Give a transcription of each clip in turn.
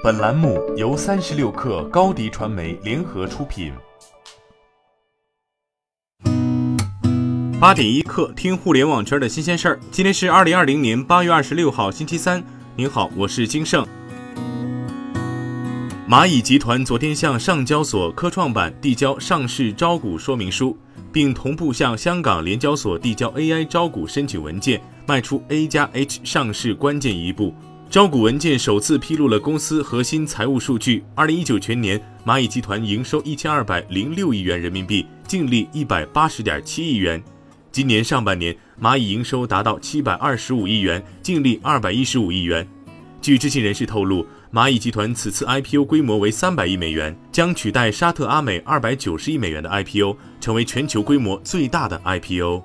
本栏目由三十六氪高低传媒联合出品。八点一刻，听互联网圈的新鲜事儿。今天是二零二零年八月二十六号，星期三。您好，我是金盛。蚂蚁集团昨天向上交所科创板递交上市招股说明书，并同步向香港联交所递交 AI 招股申请文件，迈出 A 加 H 上市关键一步。招股文件首次披露了公司核心财务数据。二零一九全年，蚂蚁集团营收一千二百零六亿元人民币，净利一百八十点七亿元。今年上半年，蚂蚁营收达到七百二十五亿元，净利二百一十五亿元。据知情人士透露，蚂蚁集团此次 IPO 规模为三百亿美元，将取代沙特阿美二百九十亿美元的 IPO，成为全球规模最大的 IPO。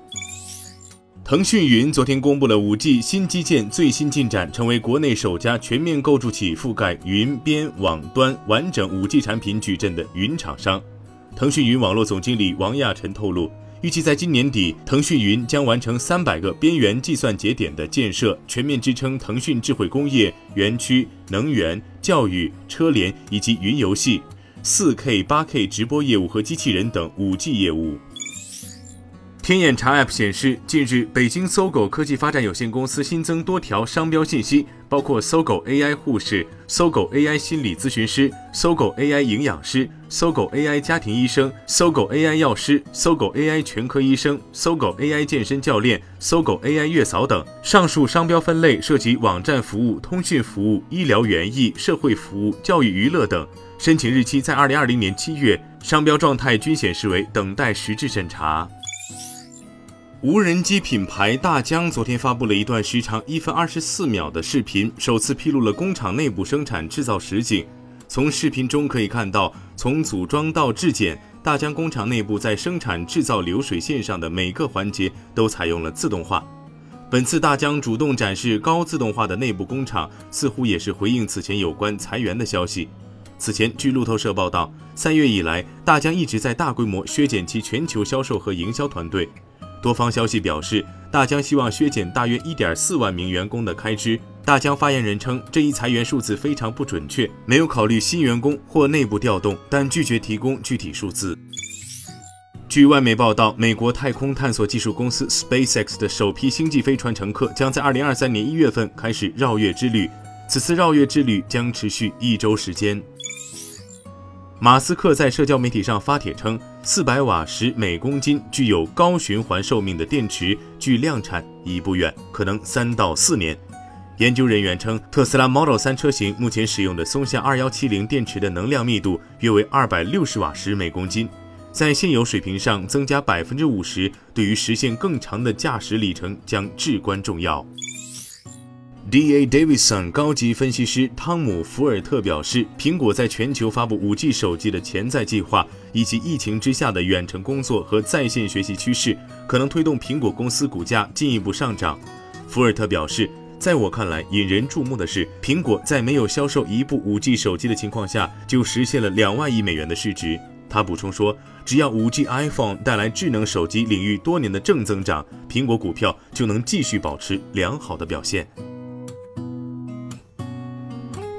腾讯云昨天公布了 5G 新基建最新进展，成为国内首家全面构筑起覆盖云边网端完整 5G 产品矩阵的云厂商。腾讯云网络总经理王亚晨透露，预计在今年底，腾讯云将完成三百个边缘计算节点的建设，全面支撑腾讯智慧工业园区、能源、教育、车联以及云游戏、4K、8K 直播业务和机器人等 5G 业务。天眼查 App 显示，近日北京搜狗科技发展有限公司新增多条商标信息，包括搜狗 AI 护士、搜狗 AI 心理咨询师、搜狗 AI 营养师、搜狗 AI 家庭医生、搜狗 AI 药师、搜狗 AI 全科医生、搜狗 AI 健身教练、搜狗 AI 月嫂等。上述商标分类涉及网站服务、通讯服务、医疗园艺、社会服务、教育娱乐等。申请日期在二零二零年七月，商标状态均显示为等待实质审查。无人机品牌大疆昨天发布了一段时长一分二十四秒的视频，首次披露了工厂内部生产制造实景。从视频中可以看到，从组装到质检，大疆工厂内部在生产制造流水线上的每个环节都采用了自动化。本次大疆主动展示高自动化的内部工厂，似乎也是回应此前有关裁员的消息。此前，据路透社报道，三月以来，大疆一直在大规模削减其全球销售和营销团队。多方消息表示，大疆希望削减大约一点四万名员工的开支。大疆发言人称，这一裁员数字非常不准确，没有考虑新员工或内部调动，但拒绝提供具体数字。据外媒报道，美国太空探索技术公司 SpaceX 的首批星际飞船乘客将在二零二三年一月份开始绕月之旅，此次绕月之旅将持续一周时间。马斯克在社交媒体上发帖称，四百瓦时每公斤具有高循环寿命的电池距量产已不远，可能三到四年。研究人员称，特斯拉 Model 3车型目前使用的松下二幺七零电池的能量密度约为二百六十瓦时每公斤，在现有水平上增加百分之五十，对于实现更长的驾驶里程将至关重要。D.A. Davidson 高级分析师汤姆·福尔特表示，苹果在全球发布 5G 手机的潜在计划，以及疫情之下的远程工作和在线学习趋势，可能推动苹果公司股价进一步上涨。福尔特表示，在我看来，引人注目的是，苹果在没有销售一部 5G 手机的情况下，就实现了两万亿美元的市值。他补充说，只要 5G iPhone 带来智能手机领域多年的正增长，苹果股票就能继续保持良好的表现。